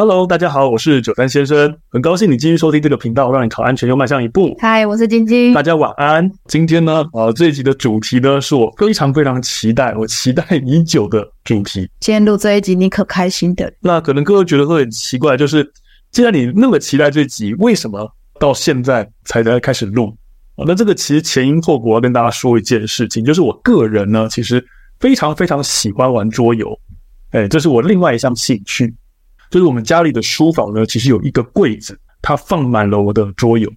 Hello，大家好，我是九三先生，很高兴你继续收听这个频道，让你考安全又迈向一步。嗨，我是晶晶，大家晚安。今天呢，呃，这一集的主题呢，是我非常非常期待，我期待已久的主题。今天录这一集，你可开心的？那可能各位觉得会很奇怪，就是既然你那么期待这集，为什么到现在才在开始录？啊，那这个其实前因后果要跟大家说一件事情，就是我个人呢，其实非常非常喜欢玩桌游，哎，这是我另外一项兴趣。就是我们家里的书房呢，其实有一个柜子，它放满了我的桌游。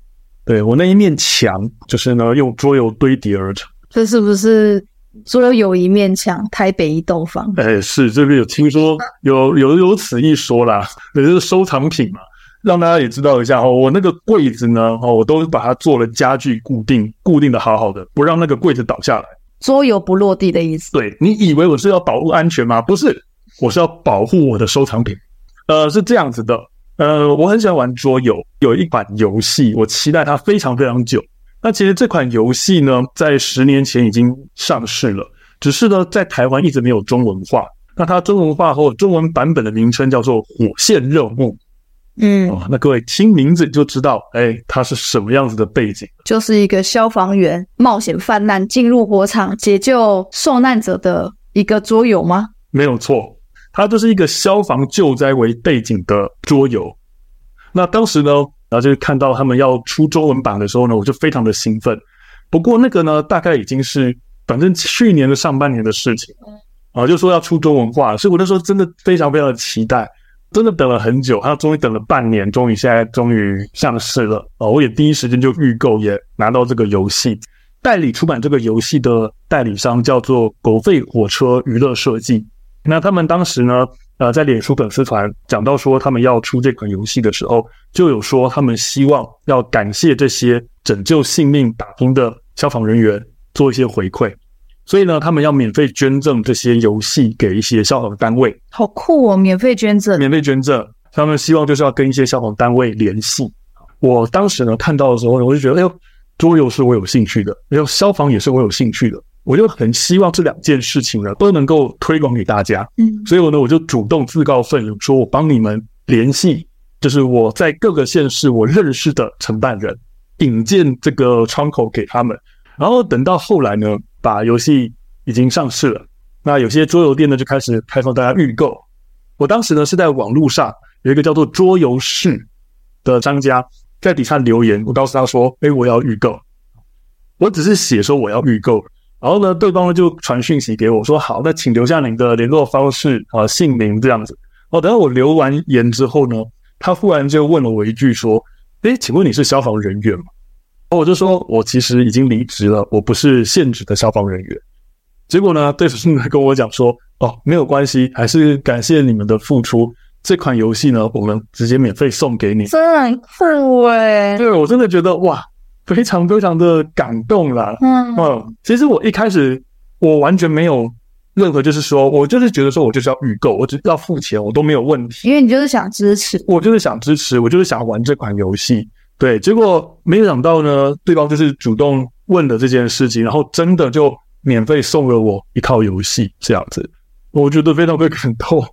对，我那一面墙，就是呢用桌游堆叠而成。这是不是桌游有一面墙，台北一栋房？哎，是这边有听说有有有此一说啦，也就是收藏品嘛，让大家也知道一下哦。我那个柜子呢，哦，我都把它做了家具固定，固定的好好的，不让那个柜子倒下来。桌游不落地的意思？对，你以为我是要保护安全吗？不是，我是要保护我的收藏品。呃，是这样子的，呃，我很喜欢玩桌游，有一款游戏，我期待它非常非常久。那其实这款游戏呢，在十年前已经上市了，只是呢，在台湾一直没有中文化。那它中文化后，中文版本的名称叫做《火线任务》。嗯，哦，那各位听名字就知道，哎，它是什么样子的背景？就是一个消防员冒险犯难，进入火场解救受难者的一个桌游吗？没有错。它就是一个消防救灾为背景的桌游。那当时呢，然后就是看到他们要出中文版的时候呢，我就非常的兴奋。不过那个呢，大概已经是反正去年的上半年的事情啊，就说要出中文化，所以我那时候真的非常非常的期待，真的等了很久，他终于等了半年，终于现在终于上市了啊！我也第一时间就预购，也拿到这个游戏。代理出版这个游戏的代理商叫做狗吠火车娱乐设计。那他们当时呢，呃，在脸书粉丝团讲到说他们要出这款游戏的时候，就有说他们希望要感谢这些拯救性命打拼的消防人员做一些回馈，所以呢，他们要免费捐赠这些游戏给一些消防单位。好酷哦，免费捐赠！免费捐赠，他们希望就是要跟一些消防单位联系。我当时呢看到的时候呢，我就觉得，哎呦，桌游是我有兴趣的，然后，消防也是我有兴趣的。我就很希望这两件事情呢都能够推广给大家，嗯，所以我呢我就主动自告奋勇，说我帮你们联系，就是我在各个县市我认识的承办人，引荐这个窗口给他们。然后等到后来呢，把游戏已经上市了，那有些桌游店呢就开始开放大家预购。我当时呢是在网络上有一个叫做桌游室的商家在底下留言，我告诉他说：“哎，我要预购。”我只是写说我要预购。然后呢，对方呢就传讯息给我说：“好，那请留下您的联络方式啊，姓名这样子。”哦，等到我留完言之后呢，他忽然就问了我一句说：“诶，请问你是消防人员吗？”我就说：“我其实已经离职了，我不是现职的消防人员。”结果呢，对方跟我讲说：“哦，没有关系，还是感谢你们的付出。这款游戏呢，我们直接免费送给你。”真的很酷哎。对，我真的觉得哇。非常非常的感动啦，嗯。嗯，其实我一开始我完全没有任何，就是说我就是觉得说我就是要预购，我只要付钱，我都没有问题，因为你就是想支持，我就是想支持，我就是想玩这款游戏，对，结果没想到呢，对方就是主动问了这件事情，然后真的就免费送了我一套游戏，这样子，我觉得非常非常感动，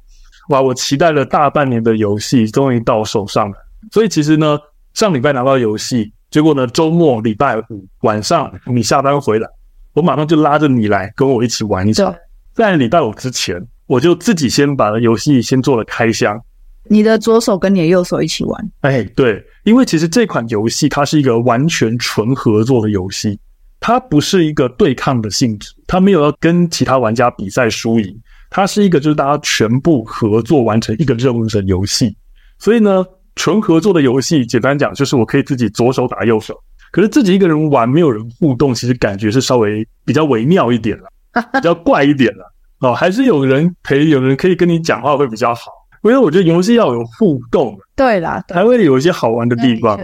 哇，我期待了大半年的游戏终于到手上了，所以其实呢，上礼拜拿到游戏。结果呢，周末礼拜五晚上你下班回来，我马上就拉着你来跟我一起玩一场。在礼拜五之前，我就自己先把游戏先做了开箱。你的左手跟你的右手一起玩？哎，对，因为其实这款游戏它是一个完全纯合作的游戏，它不是一个对抗的性质，它没有要跟其他玩家比赛输赢，它是一个就是大家全部合作完成一个任务的游戏，所以呢。纯合作的游戏，简单讲就是我可以自己左手打右手，可是自己一个人玩，没有人互动，其实感觉是稍微比较微妙一点了，比较怪一点了。哦，还是有人陪，有人可以跟你讲话会比较好，因为我觉得游戏要有互动，对啦，才会有一些好玩的地方。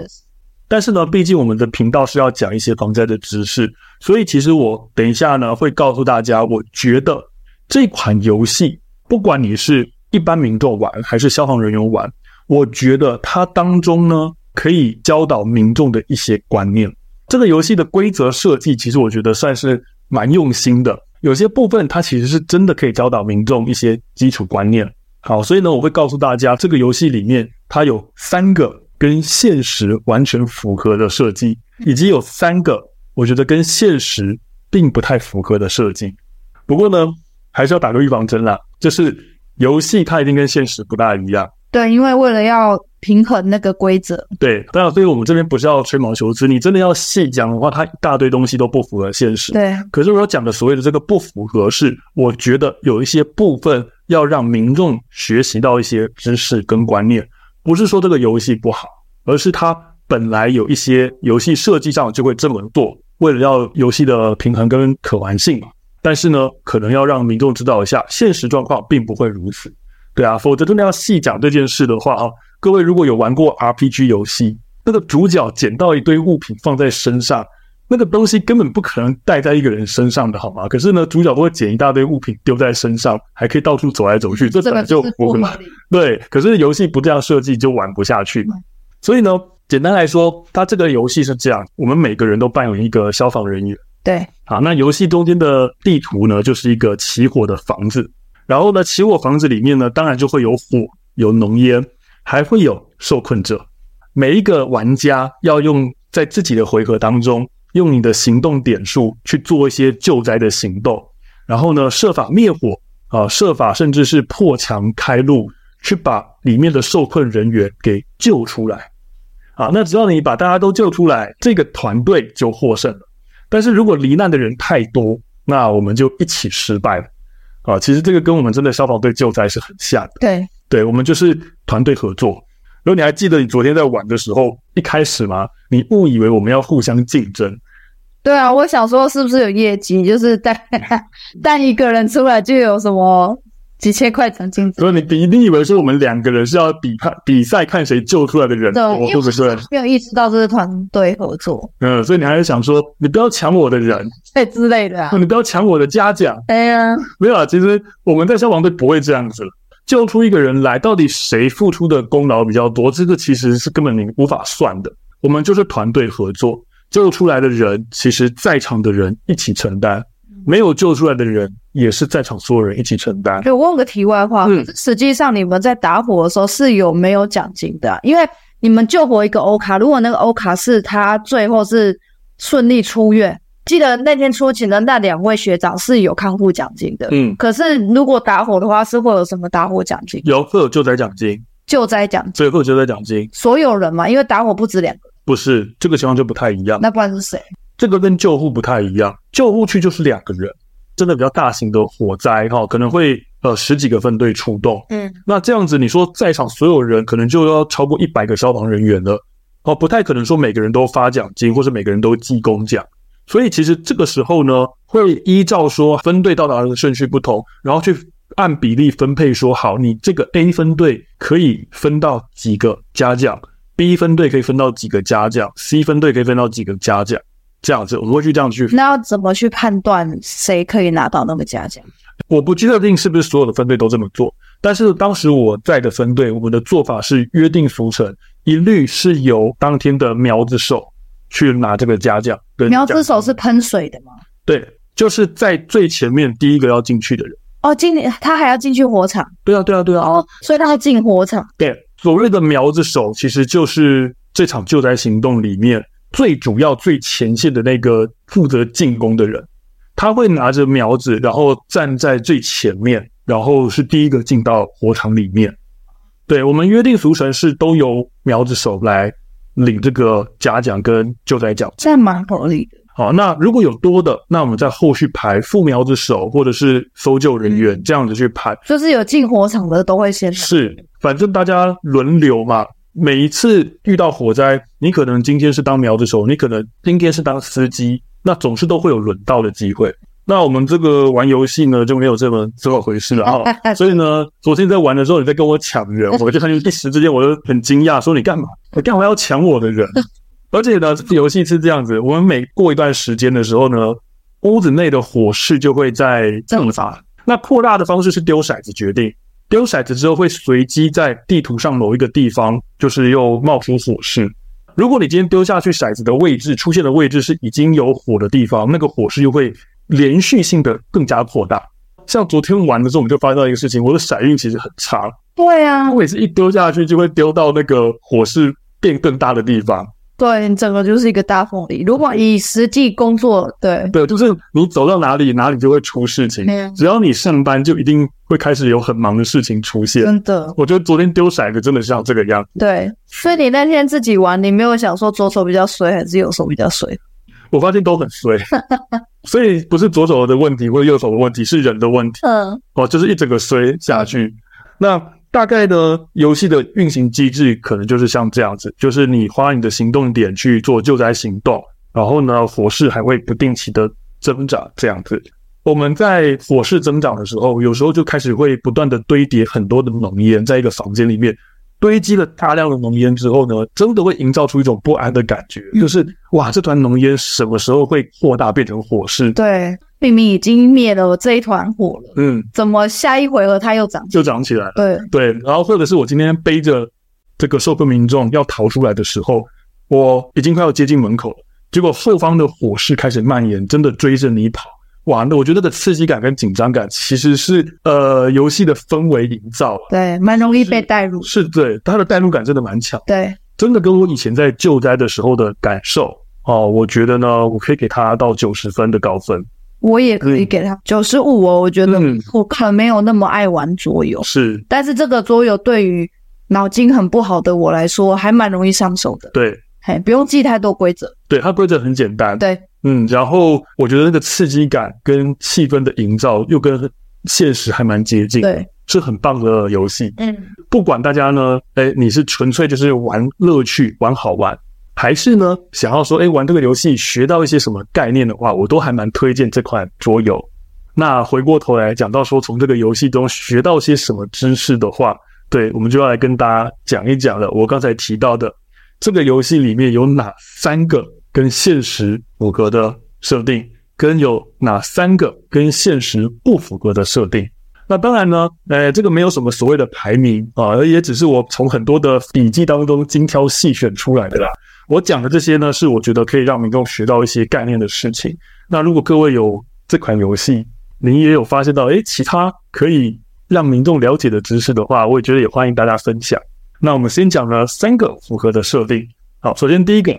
但是呢，毕竟我们的频道是要讲一些防灾的知识，所以其实我等一下呢会告诉大家，我觉得这款游戏，不管你是一般民众玩还是消防人员玩。我觉得它当中呢，可以教导民众的一些观念。这个游戏的规则设计，其实我觉得算是蛮用心的。有些部分它其实是真的可以教导民众一些基础观念。好，所以呢，我会告诉大家，这个游戏里面它有三个跟现实完全符合的设计，以及有三个我觉得跟现实并不太符合的设计。不过呢，还是要打个预防针啦，就是游戏它一定跟现实不大一样。对，因为为了要。平衡那个规则，对，当然，所以我们这边不是要吹毛求疵。你真的要细讲的话，它一大堆东西都不符合现实。对，可是我讲的所谓的这个不符合，是我觉得有一些部分要让民众学习到一些知识跟观念，不是说这个游戏不好，而是它本来有一些游戏设计上就会这么做，为了要游戏的平衡跟可玩性嘛。但是呢，可能要让民众知道一下，现实状况并不会如此。对啊，否则真的要细讲这件事的话啊。各位如果有玩过 RPG 游戏，那个主角捡到一堆物品放在身上，那个东西根本不可能带在一个人身上的，好吗？可是呢，主角都会捡一大堆物品丢在身上，还可以到处走来走去，这本来就不合理。对，可是游戏不这样设计就玩不下去嘛。所以呢，简单来说，它这个游戏是这样：我们每个人都扮演一个消防人员。对，好，那游戏中间的地图呢，就是一个起火的房子，然后呢，起火房子里面呢，当然就会有火，有浓烟。还会有受困者，每一个玩家要用在自己的回合当中，用你的行动点数去做一些救灾的行动，然后呢，设法灭火啊，设法甚至是破墙开路，去把里面的受困人员给救出来啊。那只要你把大家都救出来，这个团队就获胜了。但是如果罹难的人太多，那我们就一起失败了啊。其实这个跟我们真的消防队救灾是很像的。对。对，我们就是团队合作。如果你还记得你昨天在玩的时候，一开始吗？你误以为我们要互相竞争。对啊，我想说是不是有业绩？就是带 带一个人出来就有什么几千块奖金？所以你你一定以为是我们两个人是要比判比赛看谁救出来的人多，对不对？没有意识到这是团队合作。嗯，所以你还是想说，你不要抢我的人，对之类的啊。你不要抢我的嘉奖。哎呀，没有啊，其实我们在消防队不会这样子了。救出一个人来，到底谁付出的功劳比较多？这个其实是根本你无法算的。我们就是团队合作，救出来的人，其实在场的人一起承担；没有救出来的人，也是在场所有人一起承担。就问个题外话，嗯，实际上你们在打火的时候是有没有奖金的？因为你们救活一个欧卡，如果那个欧卡是他最后是顺利出院。记得那天出勤的那两位学长是有康复奖金的，嗯，可是如果打火的话，是会有什么打火奖金？有，会有救灾奖金，救灾奖金，最后救灾奖金。所有人嘛，因为打火不止两个，不是这个情况就不太一样。那不然是谁？这个跟救护不太一样，救护区就是两个人，真的比较大型的火灾哈，可能会呃十几个分队出动，嗯，那这样子你说在场所有人可能就要超过一百个消防人员了，哦，不太可能说每个人都发奖金，或是每个人都记功奖。所以其实这个时候呢，会依照说分队到达的顺序不同，然后去按比例分配。说好，你这个 A 分队可以分到几个嘉奖，B 分队可以分到几个嘉奖，C 分队可以分到几个嘉奖，这样子我们会去这样去。那要怎么去判断谁可以拿到那个嘉奖？我不确定是不是所有的分队都这么做，但是当时我在的分队，我们的做法是约定俗成，一律是由当天的苗子手。去拿这个嘉奖，苗子手是喷水的吗？对，就是在最前面第一个要进去的人。哦，进他还要进去火场？对啊，对啊，对啊。哦，所以他要进火场。对，所谓的苗子手，其实就是这场救灾行动里面最主要、最前线的那个负责进攻的人。他会拿着苗子，然后站在最前面，然后是第一个进到火场里面。对，我们约定俗成是都由苗子手来。领这个嘉奖跟救灾奖，这蛮合理的。好，那如果有多的，那我们在后续排副苗子手或者是搜救人员这样子去排，就是有进火场的都会先。是，反正大家轮流嘛。每一次遇到火灾，你可能今天是当苗子手，你可能今天是当司机，那总是都会有轮到的机会。那我们这个玩游戏呢，就没有这么这么回事了哈。所以呢，昨天在玩的时候，你在跟我抢人，我就看见一时之间我就很惊讶，说你干嘛？你干嘛要抢我的人？而且呢，这个游戏是这样子，我们每过一段时间的时候呢，屋子内的火势就会在增大。那扩大的方式是丢骰子决定，丢骰子之后会随机在地图上某一个地方，就是又冒出火势。如果你今天丢下去骰子的位置出现的位置是已经有火的地方，那个火势又会。连续性的更加扩大，像昨天玩的时候，我们就发现到一个事情，我的骰运其实很差。对啊，我也是一丢下去就会丢到那个火势变更大的地方。对，你整个就是一个大凤梨。如果以实际工作，对对，就是你走到哪里，哪里就会出事情。嗯、只要你上班，就一定会开始有很忙的事情出现。真的，我觉得昨天丢骰子真的像这个样子。对，所以你那天自己玩，你没有想说左手比较衰，还是右手比较衰？我发现都很衰，所以不是左手的问题或者右手的问题，是人的问题。嗯，哦，就是一整个衰下去。嗯、那。大概呢，游戏的运行机制可能就是像这样子，就是你花你的行动点去做救灾行动，然后呢，火势还会不定期的增长这样子。我们在火势增长的时候，有时候就开始会不断的堆叠很多的浓烟，在一个房间里面堆积了大量的浓烟之后呢，真的会营造出一种不安的感觉，就是哇，这团浓烟什么时候会扩大变成火势？对。明明已经灭了这一团火了，嗯，怎么下一回合它又长？就长起来了？对对，然后或者是我今天背着这个受困民众要逃出来的时候，我已经快要接近门口了，结果后方的火势开始蔓延，真的追着你跑，哇！那我觉得的刺激感跟紧张感其实是呃游戏的氛围营造，对，蛮容易被带入，是，是对它的带入感真的蛮强，对，真的跟我以前在救灾的时候的感受哦，我觉得呢，我可以给他到九十分的高分。我也可以给他九十五哦，我觉得我可能没有那么爱玩桌游，是，但是这个桌游对于脑筋很不好的我来说，还蛮容易上手的。对，嘿，不用记太多规则。对，它规则很简单。对，嗯，然后我觉得那个刺激感跟气氛的营造又跟现实还蛮接近，对，是很棒的游戏。嗯，不管大家呢，哎，你是纯粹就是玩乐趣、玩好玩。还是呢，想要说，哎，玩这个游戏学到一些什么概念的话，我都还蛮推荐这款桌游。那回过头来讲到说，从这个游戏中学到些什么知识的话，对，我们就要来跟大家讲一讲了。我刚才提到的这个游戏里面有哪三个跟现实符合的设定，跟有哪三个跟现实不符合的设定。那当然呢，呃，这个没有什么所谓的排名啊，也只是我从很多的笔记当中精挑细选出来的啦。我讲的这些呢，是我觉得可以让民众学到一些概念的事情。那如果各位有这款游戏，您也有发现到，诶，其他可以让民众了解的知识的话，我也觉得也欢迎大家分享。那我们先讲了三个符合的设定。好，首先第一个，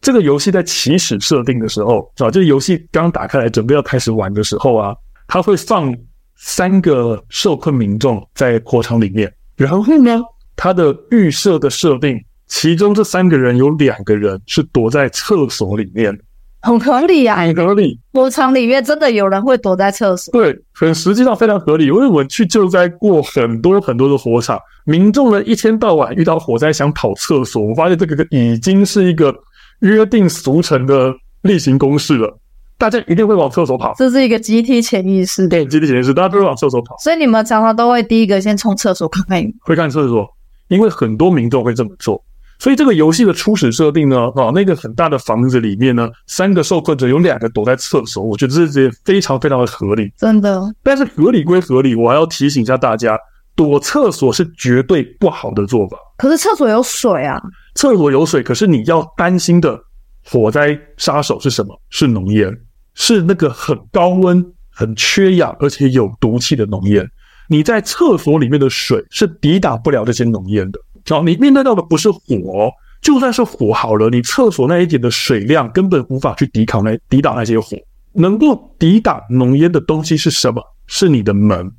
这个游戏在起始设定的时候，是吧，这个游戏刚打开来准备要开始玩的时候啊，它会放三个受困民众在火场里面，然后呢，它的预设的设定。其中这三个人有两个人是躲在厕所里面，很合理呀，很合理。火场里面真的有人会躲在厕所？对，很实际上非常合理。因为我们去救灾过很多很多的火场，民众呢一天到晚遇到火灾想跑厕所，我发现这个已经是一个约定俗成的例行公事了。大家一定会往厕所跑，这是一个集体潜意识。对，集体潜意识，大家都会往厕所跑。所以你们常常都会第一个先冲厕所看看，会看厕所，因为很多民众会这么做。所以这个游戏的初始设定呢，啊，那个很大的房子里面呢，三个受困者有两个躲在厕所，我觉得这是非常非常的合理，真的。但是合理归合理，我还要提醒一下大家，躲厕所是绝对不好的做法。可是厕所有水啊，厕所有水，可是你要担心的火灾杀手是什么？是浓烟，是那个很高温、很缺氧而且有毒气的浓烟。你在厕所里面的水是抵挡不了这些浓烟的。好，你面对到的不是火，就算是火好了，你厕所那一点的水量根本无法去抵抗那抵挡那些火。能够抵挡浓烟的东西是什么？是你的门。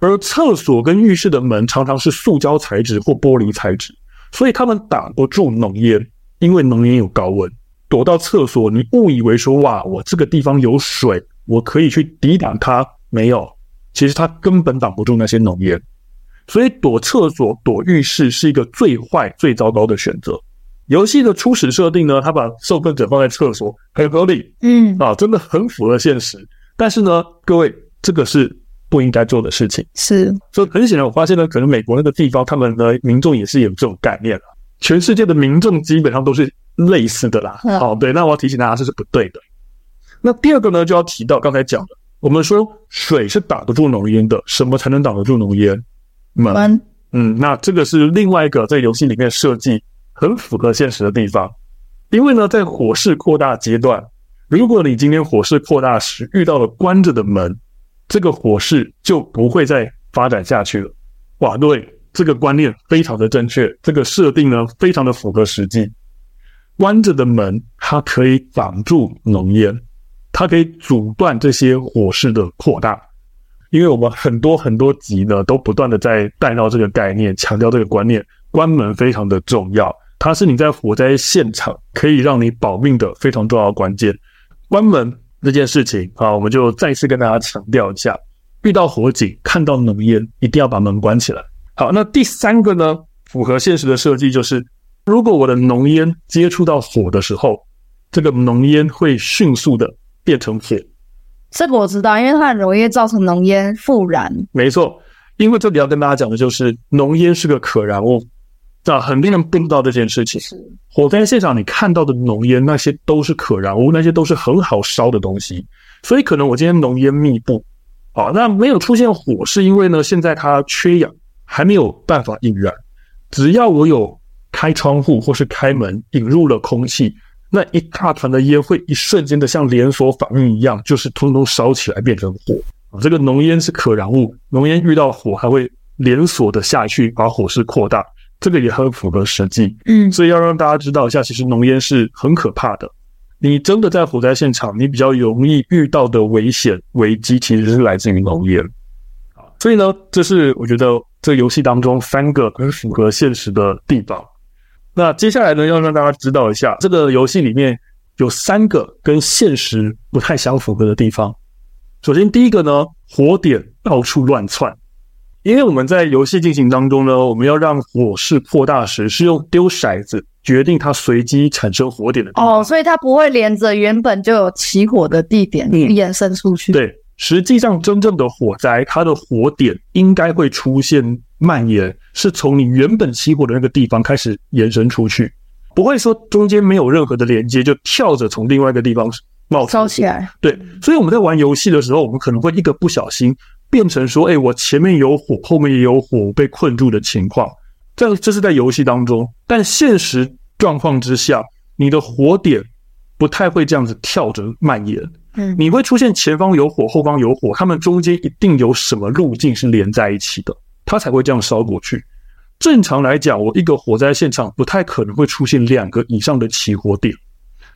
而厕所跟浴室的门常常是塑胶材质或玻璃材质，所以他们挡不住浓烟，因为浓烟有高温。躲到厕所，你误以为说哇，我这个地方有水，我可以去抵挡它，没有，其实它根本挡不住那些浓烟。所以躲厕所、躲浴室是一个最坏、最糟糕的选择。游戏的初始设定呢，他把受困者放在厕所，很合理，嗯啊，真的很符合现实。但是呢，各位，这个是不应该做的事情。是，所以很显然，我发现呢，可能美国那个地方，他们的民众也是有这种概念了。全世界的民众基本上都是类似的啦。好，对，那我要提醒大家，这是不对的。那第二个呢，就要提到刚才讲的，我们说水是挡得住浓烟的，什么才能挡得住浓烟？门，嗯，那这个是另外一个在游戏里面设计很符合现实的地方，因为呢，在火势扩大阶段，如果你今天火势扩大时遇到了关着的门，这个火势就不会再发展下去了。哇，对，这个观念非常的正确，这个设定呢非常的符合实际。关着的门，它可以挡住浓烟，它可以阻断这些火势的扩大。因为我们很多很多集呢，都不断的在带到这个概念，强调这个观念，关门非常的重要，它是你在火灾现场可以让你保命的非常重要的关键。关门这件事情啊，我们就再次跟大家强调一下：遇到火警，看到浓烟，一定要把门关起来。好，那第三个呢，符合现实的设计就是，如果我的浓烟接触到火的时候，这个浓烟会迅速的变成火。这个我知道，因为它很容易造成浓烟复燃。没错，因为这里要跟大家讲的就是，浓烟是个可燃物，啊，很多人不知道这件事情。是火灾现场你看到的浓烟，那些都是可燃物，那些都是很好烧的东西。所以可能我今天浓烟密布，啊，那没有出现火，是因为呢，现在它缺氧，还没有办法引燃。只要我有开窗户或是开门，引入了空气。那一大团的烟会一瞬间的像连锁反应一样，就是通通烧起来变成火啊！这个浓烟是可燃物，浓烟遇到火还会连锁的下去，把火势扩大，这个也很符合实际。嗯，所以要让大家知道一下，其实浓烟是很可怕的。你真的在火灾现场，你比较容易遇到的危险危机，其实是来自于浓烟啊。所以呢，这是我觉得这个游戏当中三个很符合现实的地方。那接下来呢，要让大家知道一下，这个游戏里面有三个跟现实不太相符合的地方。首先，第一个呢，火点到处乱窜，因为我们在游戏进行当中呢，我们要让火势扩大时，是用丢骰子决定它随机产生火点的。哦，所以它不会连着原本就有起火的地点延伸出去。嗯，对，实际上真正的火灾，它的火点应该会出现。蔓延是从你原本起火的那个地方开始延伸出去，不会说中间没有任何的连接就跳着从另外一个地方冒烧起来。对，所以我们在玩游戏的时候，我们可能会一个不小心变成说：“哎，我前面有火，后面也有火，被困住的情况。”这这是在游戏当中，但现实状况之下，你的火点不太会这样子跳着蔓延。嗯，你会出现前方有火，后方有火，他们中间一定有什么路径是连在一起的。它才会这样烧过去。正常来讲，我一个火灾现场不太可能会出现两个以上的起火点。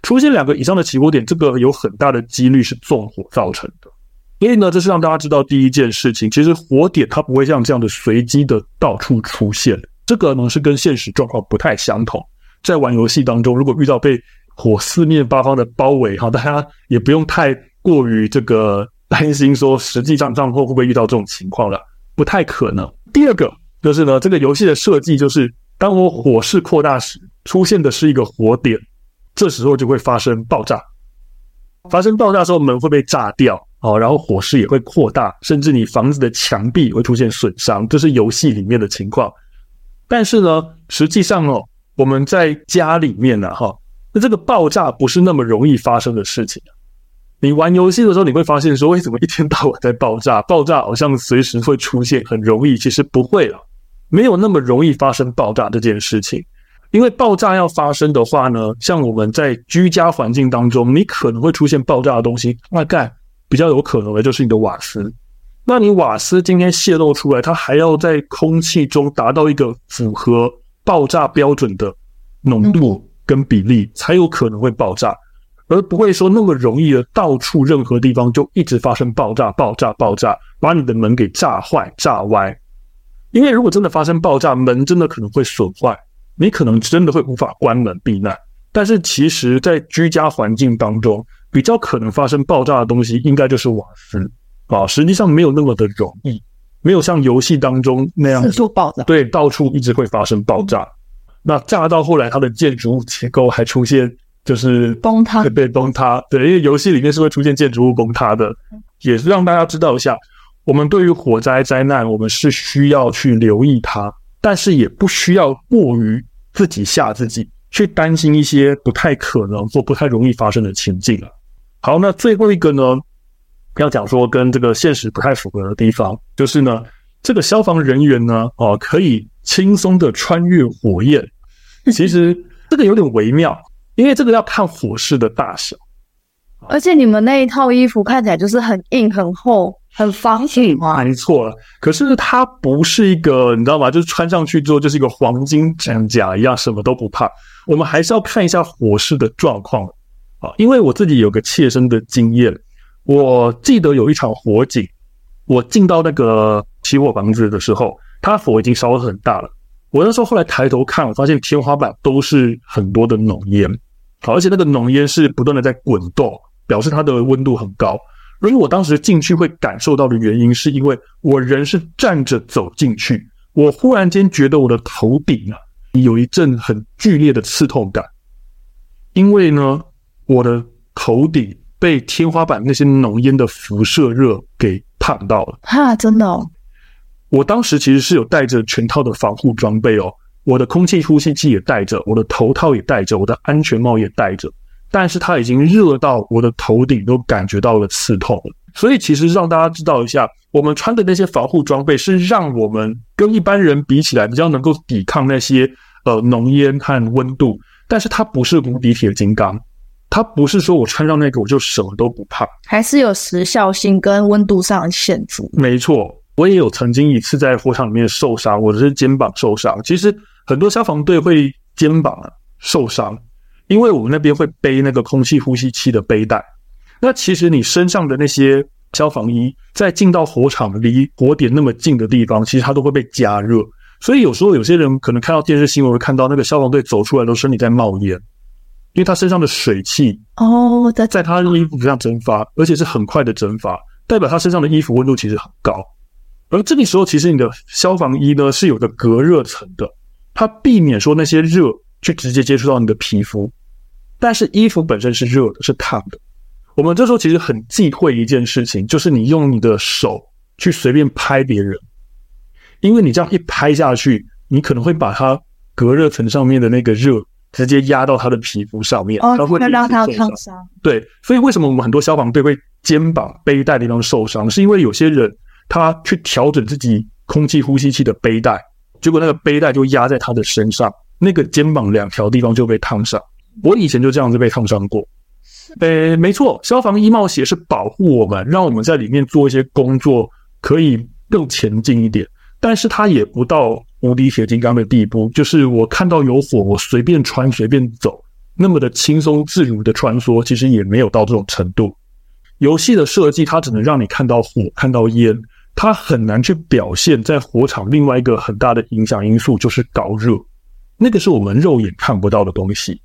出现两个以上的起火点，这个有很大的几率是纵火造成的。所以呢，这是让大家知道第一件事情，其实火点它不会像这样的随机的到处出现。这个呢是跟现实状况不太相同。在玩游戏当中，如果遇到被火四面八方的包围，哈，大家也不用太过于这个担心，说实际上战后会不会遇到这种情况了，不太可能。第二个就是呢，这个游戏的设计就是，当我火势扩大时，出现的是一个火点，这时候就会发生爆炸。发生爆炸的时候，门会被炸掉，哦，然后火势也会扩大，甚至你房子的墙壁会出现损伤，这是游戏里面的情况。但是呢，实际上哦，我们在家里面呢，哈，那这个爆炸不是那么容易发生的事情。你玩游戏的时候，你会发现说，为什么一天到晚在爆炸？爆炸好像随时会出现，很容易。其实不会了，没有那么容易发生爆炸这件事情。因为爆炸要发生的话呢，像我们在居家环境当中，你可能会出现爆炸的东西，大概比较有可能的就是你的瓦斯。那你瓦斯今天泄露出来，它还要在空气中达到一个符合爆炸标准的浓度跟比例，才有可能会爆炸。而不会说那么容易的，到处任何地方就一直发生爆炸、爆炸、爆炸，把你的门给炸坏、炸歪。因为如果真的发生爆炸，门真的可能会损坏，你可能真的会无法关门避难。但是其实，在居家环境当中，比较可能发生爆炸的东西，应该就是瓦斯啊。实际上没有那么的容易，没有像游戏当中那样四处爆炸，对，到处一直会发生爆炸。那炸到后来，它的建筑物结构还出现。就是崩塌，会被崩塌。对，因为游戏里面是会出现建筑物崩塌的，也是让大家知道一下，我们对于火灾灾难，我们是需要去留意它，但是也不需要过于自己吓自己，去担心一些不太可能或不太容易发生的情境了。好，那最后一个呢，要讲说跟这个现实不太符合的地方，就是呢，这个消防人员呢，哦，可以轻松的穿越火焰，其实这个有点微妙。因为这个要看火势的大小，而且你们那一套衣服看起来就是很硬很厚，很防水吗。没错，可是它不是一个，你知道吗？就是穿上去之后就是一个黄金战甲一样，什么都不怕。我们还是要看一下火势的状况啊，因为我自己有个切身的经验，我记得有一场火警，我进到那个起火房子的时候，它火已经烧得很大了。我那时候后来抬头看，我发现天花板都是很多的浓烟，好，而且那个浓烟是不断的在滚动，表示它的温度很高。而我当时进去会感受到的原因，是因为我人是站着走进去，我忽然间觉得我的头顶啊有一阵很剧烈的刺痛感，因为呢，我的头顶被天花板那些浓烟的辐射热给烫到了。哈，真的哦。我当时其实是有带着全套的防护装备哦，我的空气呼吸器也带着，我的头套也带着，我的安全帽也戴着，但是它已经热到我的头顶都感觉到了刺痛了。所以其实让大家知道一下，我们穿的那些防护装备是让我们跟一般人比起来比较能够抵抗那些呃浓烟和温度，但是它不是无敌铁金刚，它不是说我穿上那个我就什么都不怕，还是有时效性跟温度上的限制。没错。我也有曾经一次在火场里面受伤，我的是肩膀受伤。其实很多消防队会肩膀受伤，因为我们那边会背那个空气呼吸器的背带。那其实你身上的那些消防衣，在进到火场离火点那么近的地方，其实它都会被加热。所以有时候有些人可能看到电视新闻会看到那个消防队走出来都身体在冒烟，因为他身上的水汽哦，在在他的衣服上蒸发，而且是很快的蒸发，代表他身上的衣服温度其实很高。而这个时候，其实你的消防衣呢是有个隔热层的，它避免说那些热去直接接触到你的皮肤，但是衣服本身是热的，是烫的。我们这时候其实很忌讳一件事情，就是你用你的手去随便拍别人，因为你这样一拍下去，你可能会把它隔热层上面的那个热直接压到他的皮肤上面，哦，会让他烫伤。对，所以为什么我们很多消防队会肩膀背带的地方受伤，是因为有些人。他去调整自己空气呼吸器的背带，结果那个背带就压在他的身上，那个肩膀两条地方就被烫伤。我以前就这样子被烫伤过。诶，没错，消防衣帽鞋是保护我们，让我们在里面做一些工作可以更前进一点。但是它也不到无敌铁金刚的地步，就是我看到有火，我随便穿随便走，那么的轻松自如的穿梭，其实也没有到这种程度。游戏的设计，它只能让你看到火，看到烟。它很难去表现在火场另外一个很大的影响因素，就是高热，那个是我们肉眼看不到的东西。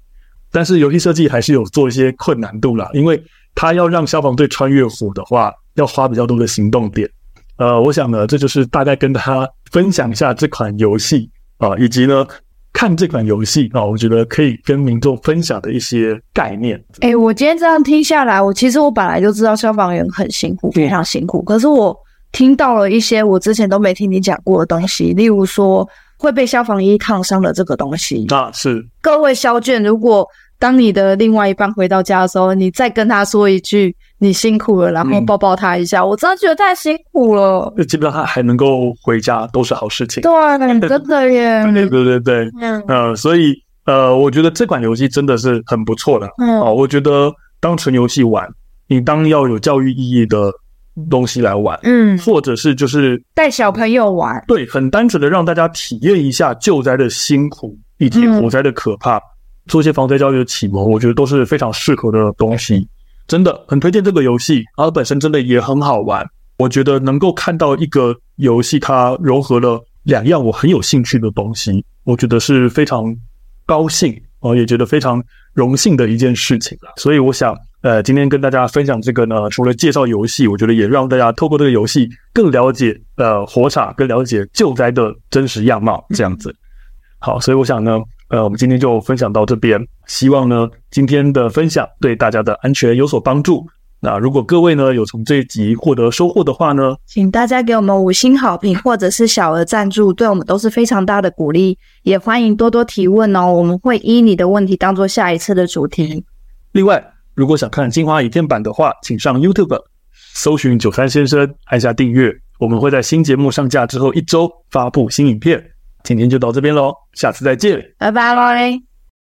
但是游戏设计还是有做一些困难度啦，因为它要让消防队穿越火的话，要花比较多的行动点。呃，我想呢，这就是大概跟他分享一下这款游戏啊，以及呢看这款游戏啊，我觉得可以跟民众分享的一些概念。哎，我今天这样听下来，我其实我本来就知道消防员很辛苦，非常辛苦，可是我。听到了一些我之前都没听你讲过的东西，例如说会被消防衣烫伤的这个东西。啊，是。各位消眷，如果当你的另外一半回到家的时候，你再跟他说一句“你辛苦了”，然后抱抱他一下，嗯、我真的觉得太辛苦了。那基本上他还能够回家，都是好事情。对，真的耶。对对对对，嗯呃，所以呃，我觉得这款游戏真的是很不错的。嗯，哦，我觉得当纯游戏玩，你当要有教育意义的。东西来玩，嗯，或者是就是带小朋友玩，对，很单纯的让大家体验一下救灾的辛苦以及火灾的可怕，嗯、做一些防灾教育的启蒙，我觉得都是非常适合的东西，真的很推荐这个游戏，它本身真的也很好玩，我觉得能够看到一个游戏它融合了两样我很有兴趣的东西，我觉得是非常高兴，我也觉得非常荣幸的一件事情，所以我想。呃，今天跟大家分享这个呢，除了介绍游戏，我觉得也让大家透过这个游戏更了解呃火场，更了解救灾的真实样貌，这样子。好，所以我想呢，呃，我们今天就分享到这边，希望呢今天的分享对大家的安全有所帮助。那如果各位呢有从这一集获得收获的话呢，请大家给我们五星好评或者是小额赞助，对我们都是非常大的鼓励。也欢迎多多提问哦，我们会依你的问题当做下一次的主题。另外。如果想看精华影片版的话，请上 YouTube 搜寻九三先生，按下订阅。我们会在新节目上架之后一周发布新影片。今天就到这边喽，下次再见，拜拜喽。